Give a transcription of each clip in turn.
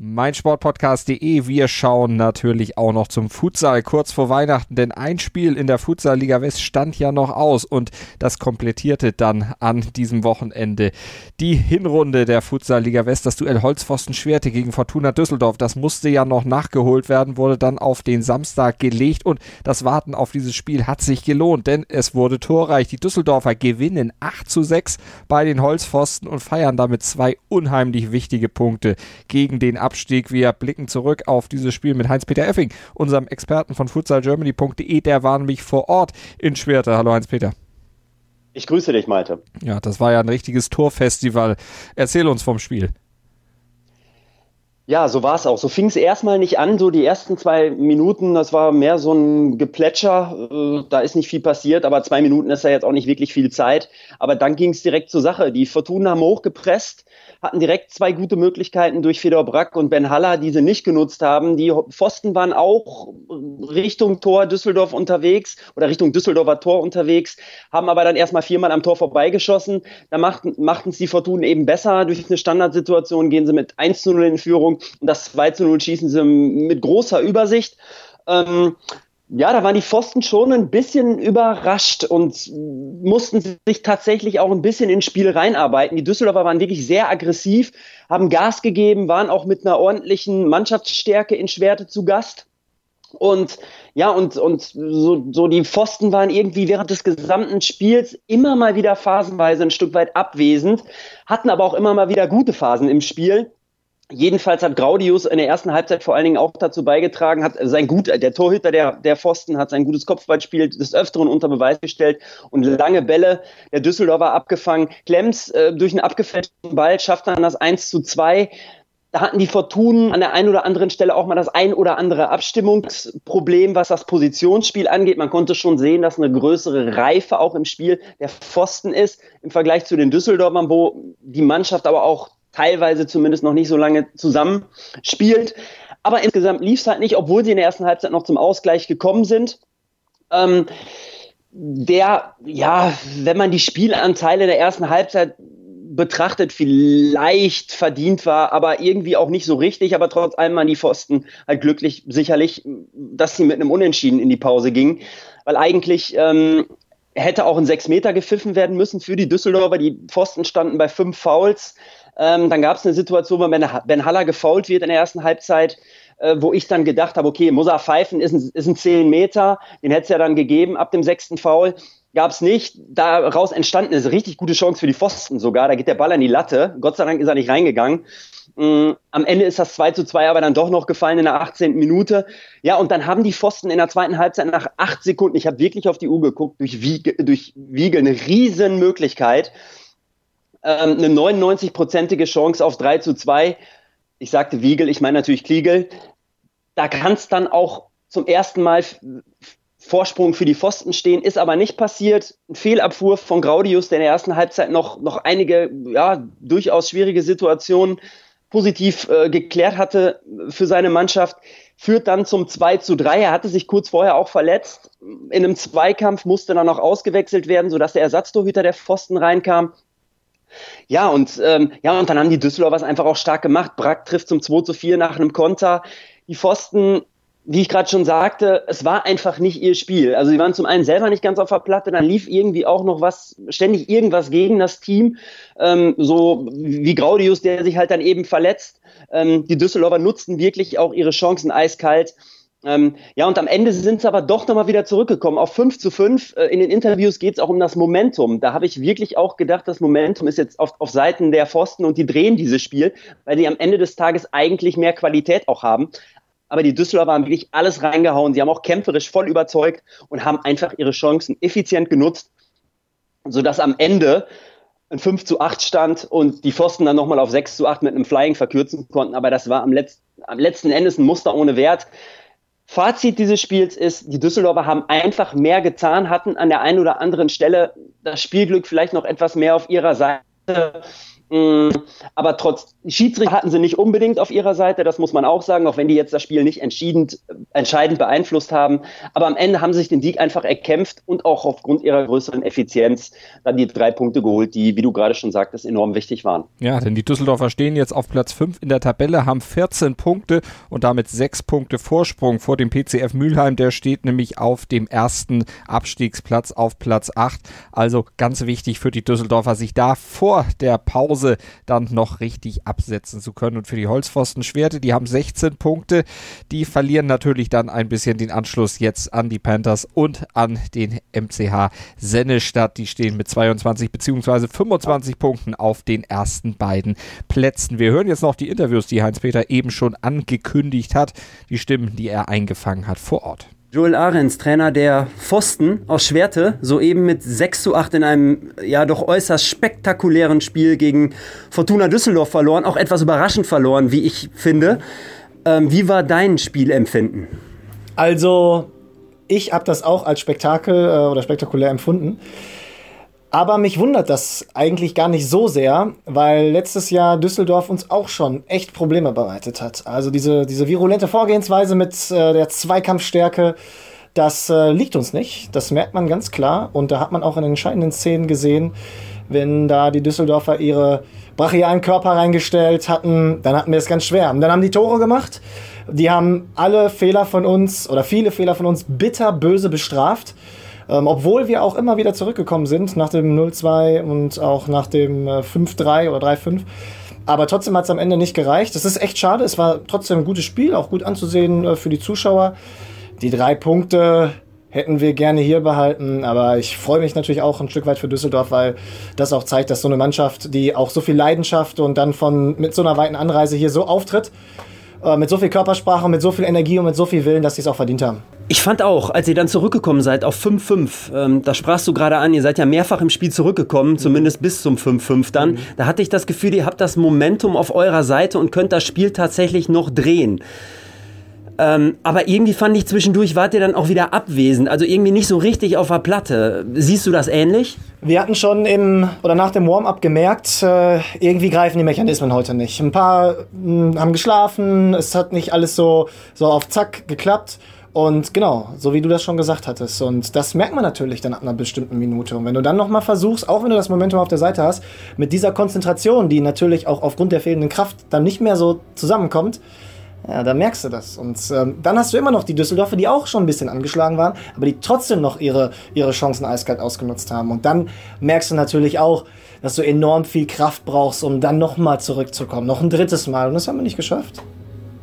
meinsportpodcast.de. Wir schauen natürlich auch noch zum Futsal kurz vor Weihnachten, denn ein Spiel in der Futsal-Liga West stand ja noch aus und das komplettierte dann an diesem Wochenende die Hinrunde der Futsal-Liga West. Das Duell Holzpfosten-Schwerte gegen Fortuna Düsseldorf, das musste ja noch nachgeholt werden, wurde dann auf den Samstag gelegt und das Warten auf dieses Spiel hat sich gelohnt, denn es wurde torreich. Die Düsseldorfer gewinnen 8 zu 6 bei den Holzpfosten und feiern damit zwei unheimlich wichtige Punkte gegen den Abstieg. Wir blicken zurück auf dieses Spiel mit Heinz-Peter Effing, unserem Experten von futsalgermany.de. Der war nämlich vor Ort in Schwerte. Hallo Heinz-Peter. Ich grüße dich, Malte. Ja, das war ja ein richtiges Torfestival. Erzähl uns vom Spiel. Ja, so war es auch. So fing es erstmal nicht an. So die ersten zwei Minuten, das war mehr so ein Geplätscher. Äh, da ist nicht viel passiert, aber zwei Minuten ist ja jetzt auch nicht wirklich viel Zeit. Aber dann ging es direkt zur Sache. Die Fortuna haben hochgepresst, hatten direkt zwei gute Möglichkeiten durch Fedor Brack und Ben Haller, die sie nicht genutzt haben. Die Pfosten waren auch Richtung Tor Düsseldorf unterwegs oder Richtung Düsseldorfer Tor unterwegs, haben aber dann erstmal viermal am Tor vorbeigeschossen. Da machten es die Fortuna eben besser. Durch eine Standardsituation gehen sie mit 1 zu 0 in Führung und das 2 zu 0 schießen sie mit großer Übersicht. Ähm, ja, da waren die Pfosten schon ein bisschen überrascht und mussten sich tatsächlich auch ein bisschen ins Spiel reinarbeiten. Die Düsseldorfer waren wirklich sehr aggressiv, haben Gas gegeben, waren auch mit einer ordentlichen Mannschaftsstärke in Schwerte zu Gast. Und ja, und, und so, so die Pfosten waren irgendwie während des gesamten Spiels immer mal wieder phasenweise ein Stück weit abwesend, hatten aber auch immer mal wieder gute Phasen im Spiel. Jedenfalls hat Graudius in der ersten Halbzeit vor allen Dingen auch dazu beigetragen, hat sein gut, der Torhüter der, der Pfosten hat sein gutes Kopfballspiel des Öfteren unter Beweis gestellt und lange Bälle der Düsseldorfer abgefangen. Klemms äh, durch einen abgefälschten Ball schafft dann das 1 zu 2. Da hatten die Fortunen an der einen oder anderen Stelle auch mal das ein oder andere Abstimmungsproblem, was das Positionsspiel angeht. Man konnte schon sehen, dass eine größere Reife auch im Spiel der Pfosten ist im Vergleich zu den Düsseldorfern, wo die Mannschaft aber auch teilweise zumindest noch nicht so lange zusammen spielt. Aber insgesamt lief es halt nicht, obwohl sie in der ersten Halbzeit noch zum Ausgleich gekommen sind. Ähm, der, ja, wenn man die Spielanteile der ersten Halbzeit betrachtet, vielleicht verdient war, aber irgendwie auch nicht so richtig. Aber trotz allem waren die Pfosten halt glücklich, sicherlich, dass sie mit einem Unentschieden in die Pause gingen. Weil eigentlich ähm, hätte auch ein Sechs Meter gepfiffen werden müssen für die Düsseldorfer. Die Pfosten standen bei fünf Fouls. Ähm, dann gab es eine Situation, wo Ben Haller gefault wird in der ersten Halbzeit, äh, wo ich dann gedacht habe, okay, muss er pfeifen, ist ein, ist ein 10 Meter, den hätte es ja dann gegeben ab dem sechsten Foul. Gab es nicht. Daraus entstanden ist eine richtig gute Chance für die Pfosten sogar. Da geht der Ball an die Latte. Gott sei Dank ist er nicht reingegangen. Ähm, am Ende ist das 2 zu 2 aber dann doch noch gefallen in der 18. Minute. Ja, und dann haben die Pfosten in der zweiten Halbzeit nach acht Sekunden, ich habe wirklich auf die Uhr geguckt, durch Wiegel, durch Wiegel eine riesen Möglichkeit, ähm, eine 99-prozentige Chance auf 3 zu 2. Ich sagte Wiegel, ich meine natürlich Kliegel. Da kann es dann auch zum ersten Mal Vorsprung für die Pfosten stehen, ist aber nicht passiert. Ein Fehlabwurf von Graudius, der in der ersten Halbzeit noch, noch einige ja, durchaus schwierige Situationen positiv äh, geklärt hatte für seine Mannschaft, führt dann zum 2 zu 3. Er hatte sich kurz vorher auch verletzt. In einem Zweikampf musste dann noch ausgewechselt werden, sodass der Ersatztorhüter der Pfosten reinkam. Ja, und, ähm, ja, und dann haben die Düsseldorfer es einfach auch stark gemacht. Brack trifft zum 2 zu 4 nach einem Konter. Die Pfosten, wie ich gerade schon sagte, es war einfach nicht ihr Spiel. Also sie waren zum einen selber nicht ganz auf der Platte, dann lief irgendwie auch noch was, ständig irgendwas gegen das Team. Ähm, so wie Graudius, der sich halt dann eben verletzt. Ähm, die Düsseldorfer nutzten wirklich auch ihre Chancen eiskalt. Ähm, ja, und am Ende sind sie aber doch nochmal wieder zurückgekommen auf 5 zu 5. Äh, in den Interviews geht es auch um das Momentum. Da habe ich wirklich auch gedacht, das Momentum ist jetzt auf, auf Seiten der Pfosten und die drehen dieses Spiel, weil sie am Ende des Tages eigentlich mehr Qualität auch haben. Aber die Düsseldorfer haben wirklich alles reingehauen. Sie haben auch kämpferisch voll überzeugt und haben einfach ihre Chancen effizient genutzt, sodass am Ende ein 5 zu 8 stand und die Pfosten dann nochmal auf 6 zu 8 mit einem Flying verkürzen konnten. Aber das war am, Letz am letzten Endes ein Muster ohne Wert. Fazit dieses Spiels ist, die Düsseldorfer haben einfach mehr getan, hatten an der einen oder anderen Stelle das Spielglück vielleicht noch etwas mehr auf ihrer Seite. Mm, aber trotz Schiedsrichter hatten sie nicht unbedingt auf ihrer Seite, das muss man auch sagen, auch wenn die jetzt das Spiel nicht entscheidend, entscheidend beeinflusst haben. Aber am Ende haben sie sich den Sieg einfach erkämpft und auch aufgrund ihrer größeren Effizienz dann die drei Punkte geholt, die, wie du gerade schon sagtest, enorm wichtig waren. Ja, denn die Düsseldorfer stehen jetzt auf Platz 5 in der Tabelle, haben 14 Punkte und damit 6 Punkte Vorsprung vor dem PCF Mülheim. Der steht nämlich auf dem ersten Abstiegsplatz auf Platz 8. Also ganz wichtig für die Düsseldorfer, sich da vor der Pause Hause dann noch richtig absetzen zu können. Und für die Holzpfosten-Schwerte, die haben 16 Punkte, die verlieren natürlich dann ein bisschen den Anschluss jetzt an die Panthers und an den MCH Sennestadt. Die stehen mit 22 bzw. 25 Punkten auf den ersten beiden Plätzen. Wir hören jetzt noch die Interviews, die Heinz-Peter eben schon angekündigt hat, die Stimmen, die er eingefangen hat vor Ort. Joel Ahrens, Trainer der Pfosten aus Schwerte, soeben mit 6 zu 8 in einem ja doch äußerst spektakulären Spiel gegen Fortuna Düsseldorf verloren, auch etwas überraschend verloren, wie ich finde. Ähm, wie war dein Spielempfinden? Also, ich habe das auch als Spektakel äh, oder spektakulär empfunden. Aber mich wundert das eigentlich gar nicht so sehr, weil letztes Jahr Düsseldorf uns auch schon echt Probleme bereitet hat. Also diese, diese virulente Vorgehensweise mit äh, der Zweikampfstärke, das äh, liegt uns nicht. Das merkt man ganz klar. Und da hat man auch in den entscheidenden Szenen gesehen, wenn da die Düsseldorfer ihre brachialen Körper reingestellt hatten, dann hatten wir es ganz schwer. Und dann haben die Tore gemacht. Die haben alle Fehler von uns oder viele Fehler von uns bitterböse bestraft. Ähm, obwohl wir auch immer wieder zurückgekommen sind nach dem 0-2 und auch nach dem äh, 5-3 oder 3-5. Aber trotzdem hat es am Ende nicht gereicht. Das ist echt schade. Es war trotzdem ein gutes Spiel, auch gut anzusehen äh, für die Zuschauer. Die drei Punkte hätten wir gerne hier behalten, aber ich freue mich natürlich auch ein Stück weit für Düsseldorf, weil das auch zeigt, dass so eine Mannschaft, die auch so viel Leidenschaft und dann von mit so einer weiten Anreise hier so auftritt, äh, mit so viel Körpersprache, mit so viel Energie und mit so viel Willen, dass sie es auch verdient haben. Ich fand auch, als ihr dann zurückgekommen seid auf 5-5, ähm, da sprachst du gerade an, ihr seid ja mehrfach im Spiel zurückgekommen, zumindest bis zum 5-5 dann. Mhm. Da hatte ich das Gefühl, ihr habt das Momentum auf eurer Seite und könnt das Spiel tatsächlich noch drehen. Ähm, aber irgendwie fand ich zwischendurch, wart ihr dann auch wieder abwesend, also irgendwie nicht so richtig auf der Platte. Siehst du das ähnlich? Wir hatten schon im oder nach dem Warm-up gemerkt, äh, irgendwie greifen die Mechanismen heute nicht. Ein paar mh, hm, haben geschlafen, es hat nicht alles so, so auf Zack geklappt. Und genau, so wie du das schon gesagt hattest. Und das merkt man natürlich dann ab einer bestimmten Minute. Und wenn du dann nochmal versuchst, auch wenn du das Momentum auf der Seite hast, mit dieser Konzentration, die natürlich auch aufgrund der fehlenden Kraft dann nicht mehr so zusammenkommt, ja, da merkst du das. Und ähm, dann hast du immer noch die Düsseldorfer, die auch schon ein bisschen angeschlagen waren, aber die trotzdem noch ihre, ihre Chancen eiskalt ausgenutzt haben. Und dann merkst du natürlich auch, dass du enorm viel Kraft brauchst, um dann nochmal zurückzukommen. Noch ein drittes Mal. Und das haben wir nicht geschafft.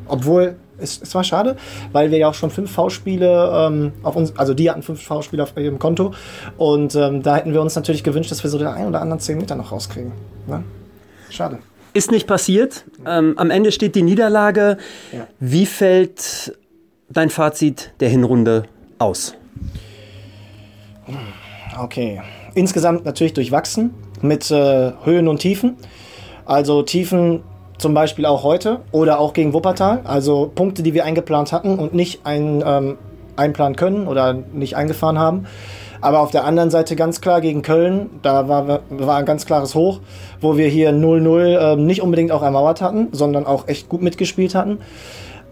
Obwohl es, es war schade, weil wir ja auch schon fünf V-Spiele ähm, auf uns, also die hatten fünf V-Spiele auf ihrem Konto und ähm, da hätten wir uns natürlich gewünscht, dass wir so den einen oder anderen zehn Meter noch rauskriegen. Ne? Schade. Ist nicht passiert. Ähm, am Ende steht die Niederlage. Ja. Wie fällt dein Fazit der Hinrunde aus? Okay. Insgesamt natürlich durchwachsen mit äh, Höhen und Tiefen. Also Tiefen zum Beispiel auch heute oder auch gegen Wuppertal. Also Punkte, die wir eingeplant hatten und nicht ein, ähm, einplanen können oder nicht eingefahren haben. Aber auf der anderen Seite ganz klar gegen Köln, da war, war ein ganz klares Hoch, wo wir hier 0-0 äh, nicht unbedingt auch ermauert hatten, sondern auch echt gut mitgespielt hatten.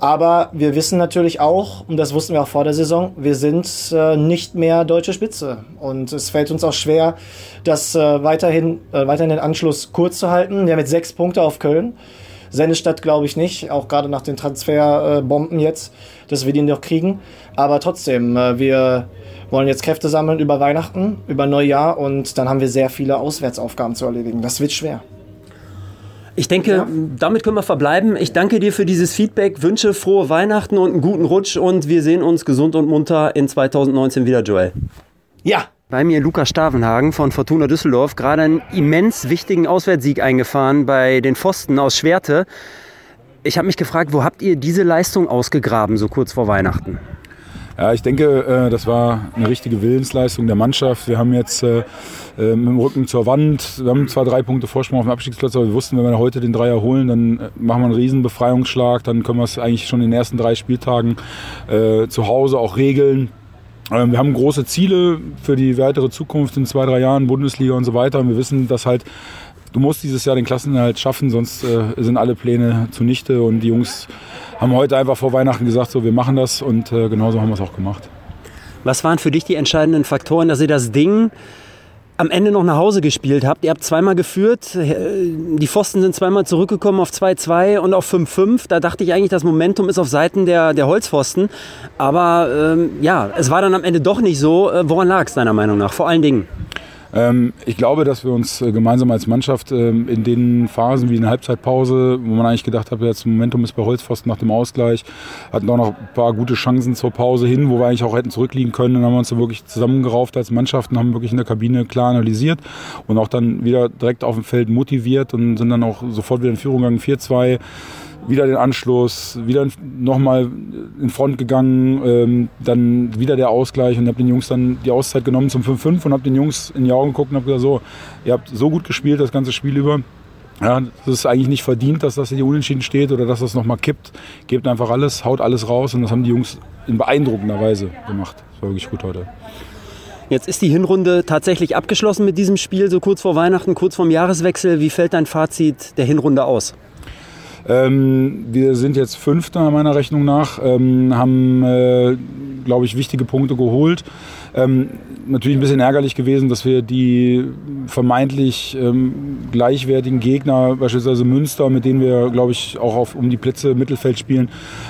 Aber wir wissen natürlich auch, und das wussten wir auch vor der Saison, wir sind äh, nicht mehr deutsche Spitze. Und es fällt uns auch schwer, das äh, weiterhin, äh, weiterhin den Anschluss kurz zu halten. Wir haben jetzt sechs Punkte auf Köln. Sennestadt glaube ich nicht, auch gerade nach den Transferbomben jetzt, dass wir die noch kriegen. Aber trotzdem, äh, wir wollen jetzt Kräfte sammeln über Weihnachten, über Neujahr und dann haben wir sehr viele Auswärtsaufgaben zu erledigen. Das wird schwer. Ich denke, ja. damit können wir verbleiben. Ich danke dir für dieses Feedback, wünsche frohe Weihnachten und einen guten Rutsch und wir sehen uns gesund und munter in 2019 wieder, Joel. Ja. Bei mir Lukas Stavenhagen von Fortuna Düsseldorf, gerade einen immens wichtigen Auswärtssieg eingefahren bei den Pfosten aus Schwerte. Ich habe mich gefragt, wo habt ihr diese Leistung ausgegraben, so kurz vor Weihnachten? Ja, ich denke, äh, das war eine richtige Willensleistung der Mannschaft. Wir haben jetzt äh, äh, mit dem Rücken zur Wand, wir haben zwar drei Punkte Vorsprung auf dem Abstiegsplatz, aber wir wussten, wenn wir heute den Dreier holen, dann machen wir einen riesen Befreiungsschlag. Dann können wir es eigentlich schon in den ersten drei Spieltagen zu Hause auch regeln. Ähm, wir haben große Ziele für die weitere Zukunft in zwei, drei Jahren, Bundesliga und so weiter. Und wir wissen, dass halt du musst dieses Jahr den Klassenerhalt schaffen, sonst äh, sind alle Pläne zunichte. Und die Jungs haben heute einfach vor Weihnachten gesagt, so wir machen das und äh, genauso haben wir es auch gemacht. Was waren für dich die entscheidenden Faktoren, dass ihr das Ding am Ende noch nach Hause gespielt habt. Ihr habt zweimal geführt, die Pfosten sind zweimal zurückgekommen auf 2-2 und auf 5-5. Da dachte ich eigentlich, das Momentum ist auf Seiten der, der Holzpfosten. Aber ähm, ja, es war dann am Ende doch nicht so. Äh, woran lag es deiner Meinung nach? Vor allen Dingen. Ähm, ich glaube, dass wir uns äh, gemeinsam als Mannschaft ähm, in den Phasen wie in der Halbzeitpause, wo man eigentlich gedacht hat, jetzt Momentum ist bei Holzpfosten nach dem Ausgleich, hatten auch noch ein paar gute Chancen zur Pause hin, wo wir eigentlich auch hätten zurückliegen können. Dann haben wir uns so wirklich zusammengerauft als Mannschaft und haben wirklich in der Kabine klar analysiert und auch dann wieder direkt auf dem Feld motiviert und sind dann auch sofort wieder in Führung gegangen, 4-2 wieder den Anschluss, wieder nochmal in Front gegangen, ähm, dann wieder der Ausgleich und habe den Jungs dann die Auszeit genommen zum 5-5 und habe den Jungs in die Augen geguckt und habe gesagt, so, ihr habt so gut gespielt das ganze Spiel über. Ja, das ist eigentlich nicht verdient, dass das hier unentschieden steht oder dass das nochmal kippt. Gebt einfach alles, haut alles raus und das haben die Jungs in beeindruckender Weise gemacht. Das war wirklich gut heute. Jetzt ist die Hinrunde tatsächlich abgeschlossen mit diesem Spiel, so kurz vor Weihnachten, kurz vorm Jahreswechsel. Wie fällt dein Fazit der Hinrunde aus? Ähm, wir sind jetzt Fünfter meiner Rechnung nach, ähm, haben, äh, glaube ich, wichtige Punkte geholt. Ähm, natürlich ein bisschen ärgerlich gewesen, dass wir die vermeintlich ähm, gleichwertigen Gegner, beispielsweise Münster, mit denen wir, glaube ich, auch auf, um die Plätze Mittelfeld spielen,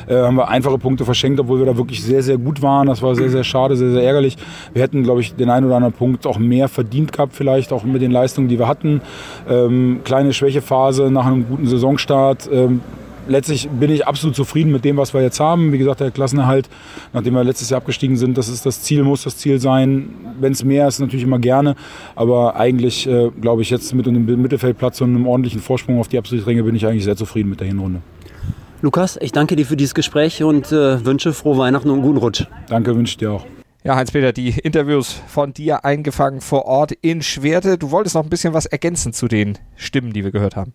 äh, haben wir einfache Punkte verschenkt, obwohl wir da wirklich sehr, sehr gut waren. Das war sehr, sehr schade, sehr, sehr ärgerlich. Wir hätten, glaube ich, den einen oder anderen Punkt auch mehr verdient gehabt, vielleicht auch mit den Leistungen, die wir hatten. Ähm, kleine Schwächephase nach einem guten Saisonstart. Ähm, letztlich bin ich absolut zufrieden mit dem, was wir jetzt haben. Wie gesagt, der Klassenerhalt, nachdem wir letztes Jahr abgestiegen sind, das ist das Ziel, muss das Ziel sein. Wenn es mehr ist, natürlich immer gerne. Aber eigentlich, äh, glaube ich, jetzt mit einem Mittelfeldplatz und einem ordentlichen Vorsprung auf die absolute Ränge bin ich eigentlich sehr zufrieden mit der Hinrunde. Lukas, ich danke dir für dieses Gespräch und äh, wünsche frohe Weihnachten und einen guten Rutsch. Danke, wünsche ich dir auch. Ja, Heinz-Peter, die Interviews von dir eingefangen vor Ort in Schwerte. Du wolltest noch ein bisschen was ergänzen zu den Stimmen, die wir gehört haben.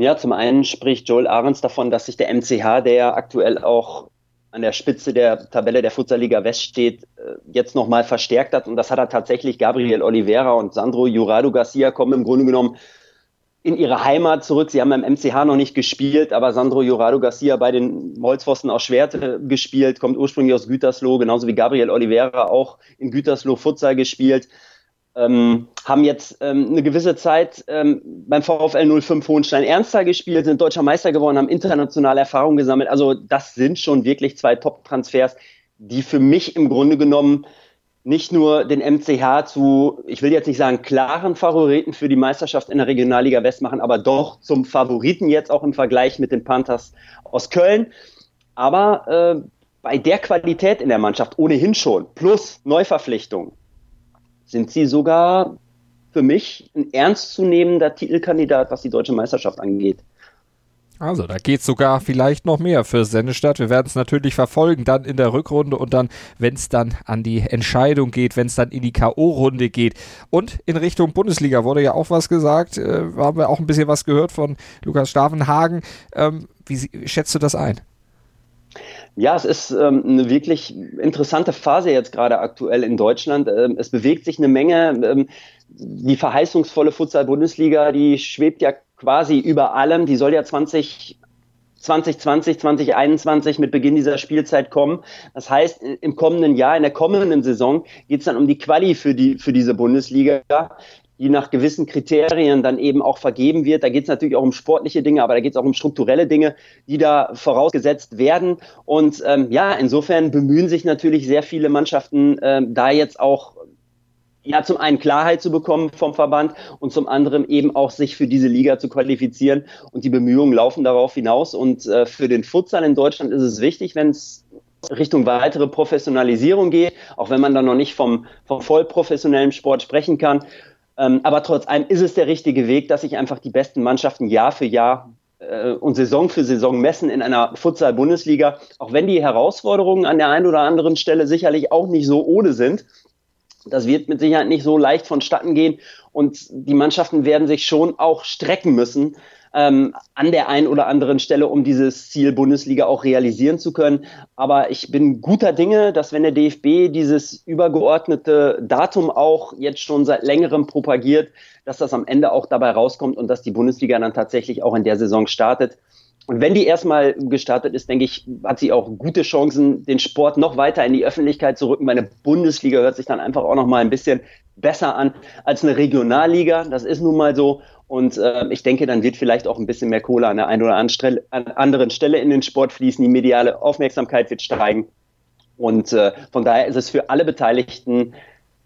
Ja, zum einen spricht Joel Ahrens davon, dass sich der MCH, der aktuell auch an der Spitze der Tabelle der Futsalliga West steht, äh, jetzt nochmal verstärkt hat. Und das hat er tatsächlich. Gabriel Oliveira und Sandro Jurado Garcia kommen im Grunde genommen in ihre Heimat zurück. Sie haben beim MCH noch nicht gespielt, aber Sandro Jurado Garcia bei den Holzpfosten aus Schwerte gespielt, kommt ursprünglich aus Gütersloh, genauso wie Gabriel Oliveira auch in Gütersloh Futsal gespielt ähm, haben jetzt ähm, eine gewisse Zeit ähm, beim VfL 05 Hohenstein-Ernsthal gespielt, sind deutscher Meister geworden, haben internationale Erfahrung gesammelt. Also das sind schon wirklich zwei Top-Transfers, die für mich im Grunde genommen nicht nur den MCH zu, ich will jetzt nicht sagen klaren Favoriten für die Meisterschaft in der Regionalliga West machen, aber doch zum Favoriten jetzt auch im Vergleich mit den Panthers aus Köln. Aber äh, bei der Qualität in der Mannschaft ohnehin schon, plus Neuverpflichtungen, sind sie sogar für mich ein ernstzunehmender Titelkandidat, was die deutsche Meisterschaft angeht. Also, da geht sogar vielleicht noch mehr für Sennestadt. Wir werden es natürlich verfolgen, dann in der Rückrunde und dann, wenn es dann an die Entscheidung geht, wenn es dann in die K.O.-Runde geht. Und in Richtung Bundesliga wurde ja auch was gesagt, äh, haben wir auch ein bisschen was gehört von Lukas Stavenhagen. Ähm, wie schätzt du das ein? Ja, es ist ähm, eine wirklich interessante Phase jetzt gerade aktuell in Deutschland. Ähm, es bewegt sich eine Menge. Ähm, die verheißungsvolle Futsal-Bundesliga, die schwebt ja quasi über allem. Die soll ja 20, 2020, 2021 mit Beginn dieser Spielzeit kommen. Das heißt, im kommenden Jahr, in der kommenden Saison geht es dann um die Quali für, die, für diese Bundesliga die nach gewissen Kriterien dann eben auch vergeben wird. Da geht es natürlich auch um sportliche Dinge, aber da geht es auch um strukturelle Dinge, die da vorausgesetzt werden. Und ähm, ja, insofern bemühen sich natürlich sehr viele Mannschaften, ähm, da jetzt auch ja, zum einen Klarheit zu bekommen vom Verband und zum anderen eben auch sich für diese Liga zu qualifizieren. Und die Bemühungen laufen darauf hinaus. Und äh, für den Futsal in Deutschland ist es wichtig, wenn es Richtung weitere Professionalisierung geht, auch wenn man da noch nicht vom, vom vollprofessionellen Sport sprechen kann. Ähm, aber trotz allem ist es der richtige Weg, dass sich einfach die besten Mannschaften Jahr für Jahr äh, und Saison für Saison messen in einer Futsal-Bundesliga, auch wenn die Herausforderungen an der einen oder anderen Stelle sicherlich auch nicht so ohne sind. Das wird mit Sicherheit nicht so leicht vonstatten gehen und die Mannschaften werden sich schon auch strecken müssen, ähm, an der einen oder anderen Stelle, um dieses Ziel Bundesliga auch realisieren zu können. Aber ich bin guter Dinge, dass wenn der DFB dieses übergeordnete Datum auch jetzt schon seit längerem propagiert, dass das am Ende auch dabei rauskommt und dass die Bundesliga dann tatsächlich auch in der Saison startet. Und wenn die erstmal gestartet ist, denke ich, hat sie auch gute Chancen, den Sport noch weiter in die Öffentlichkeit zu rücken. Meine Bundesliga hört sich dann einfach auch noch mal ein bisschen besser an als eine Regionalliga. Das ist nun mal so. Und äh, ich denke, dann wird vielleicht auch ein bisschen mehr Kohle an der einen oder anderen Stelle in den Sport fließen. Die mediale Aufmerksamkeit wird steigen. Und äh, von daher ist es für alle Beteiligten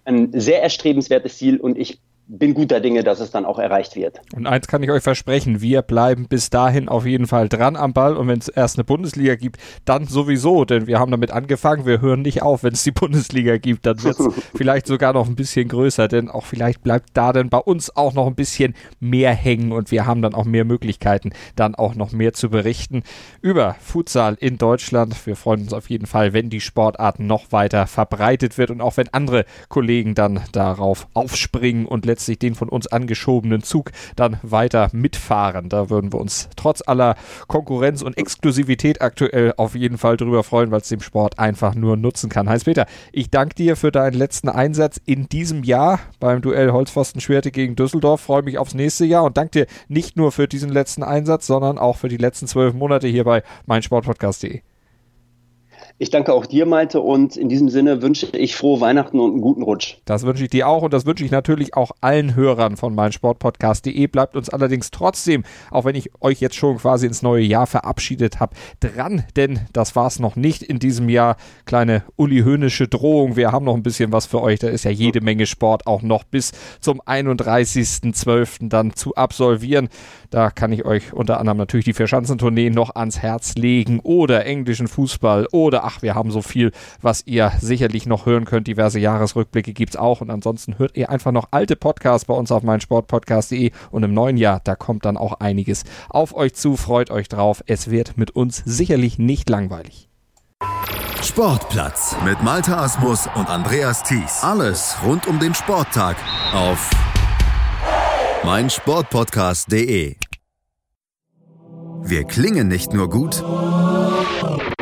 ein sehr erstrebenswertes Ziel. Und ich bin guter Dinge, dass es dann auch erreicht wird. Und eins kann ich euch versprechen, wir bleiben bis dahin auf jeden Fall dran am Ball und wenn es erst eine Bundesliga gibt, dann sowieso, denn wir haben damit angefangen, wir hören nicht auf, wenn es die Bundesliga gibt, dann wird es vielleicht sogar noch ein bisschen größer, denn auch vielleicht bleibt da dann bei uns auch noch ein bisschen mehr hängen und wir haben dann auch mehr Möglichkeiten, dann auch noch mehr zu berichten über Futsal in Deutschland. Wir freuen uns auf jeden Fall, wenn die Sportart noch weiter verbreitet wird und auch wenn andere Kollegen dann darauf aufspringen und letztendlich letztlich den von uns angeschobenen Zug dann weiter mitfahren. Da würden wir uns trotz aller Konkurrenz und Exklusivität aktuell auf jeden Fall drüber freuen, weil es dem Sport einfach nur nutzen kann. Heinz-Peter, ich danke dir für deinen letzten Einsatz in diesem Jahr beim Duell Holzpfosten-Schwerte gegen Düsseldorf. Freue mich aufs nächste Jahr und danke dir nicht nur für diesen letzten Einsatz, sondern auch für die letzten zwölf Monate hier bei meinsportpodcast.de. Ich danke auch dir, Malte, und in diesem Sinne wünsche ich frohe Weihnachten und einen guten Rutsch. Das wünsche ich dir auch und das wünsche ich natürlich auch allen Hörern von meinsportpodcast.de. Bleibt uns allerdings trotzdem, auch wenn ich euch jetzt schon quasi ins neue Jahr verabschiedet habe, dran, denn das war es noch nicht in diesem Jahr. Kleine Uli Höhnische Drohung. Wir haben noch ein bisschen was für euch. Da ist ja jede Menge Sport auch noch bis zum 31.12. dann zu absolvieren. Da kann ich euch unter anderem natürlich die Vierschanzentournee noch ans Herz legen oder englischen Fußball oder ach, wir haben so viel, was ihr sicherlich noch hören könnt. Diverse Jahresrückblicke gibt es auch und ansonsten hört ihr einfach noch alte Podcasts bei uns auf meinsportpodcast.de und im neuen Jahr, da kommt dann auch einiges auf euch zu. Freut euch drauf. Es wird mit uns sicherlich nicht langweilig. Sportplatz mit Malta Asmus und Andreas Thies. Alles rund um den Sporttag auf mein Sportpodcast.de. Wir klingen nicht nur gut,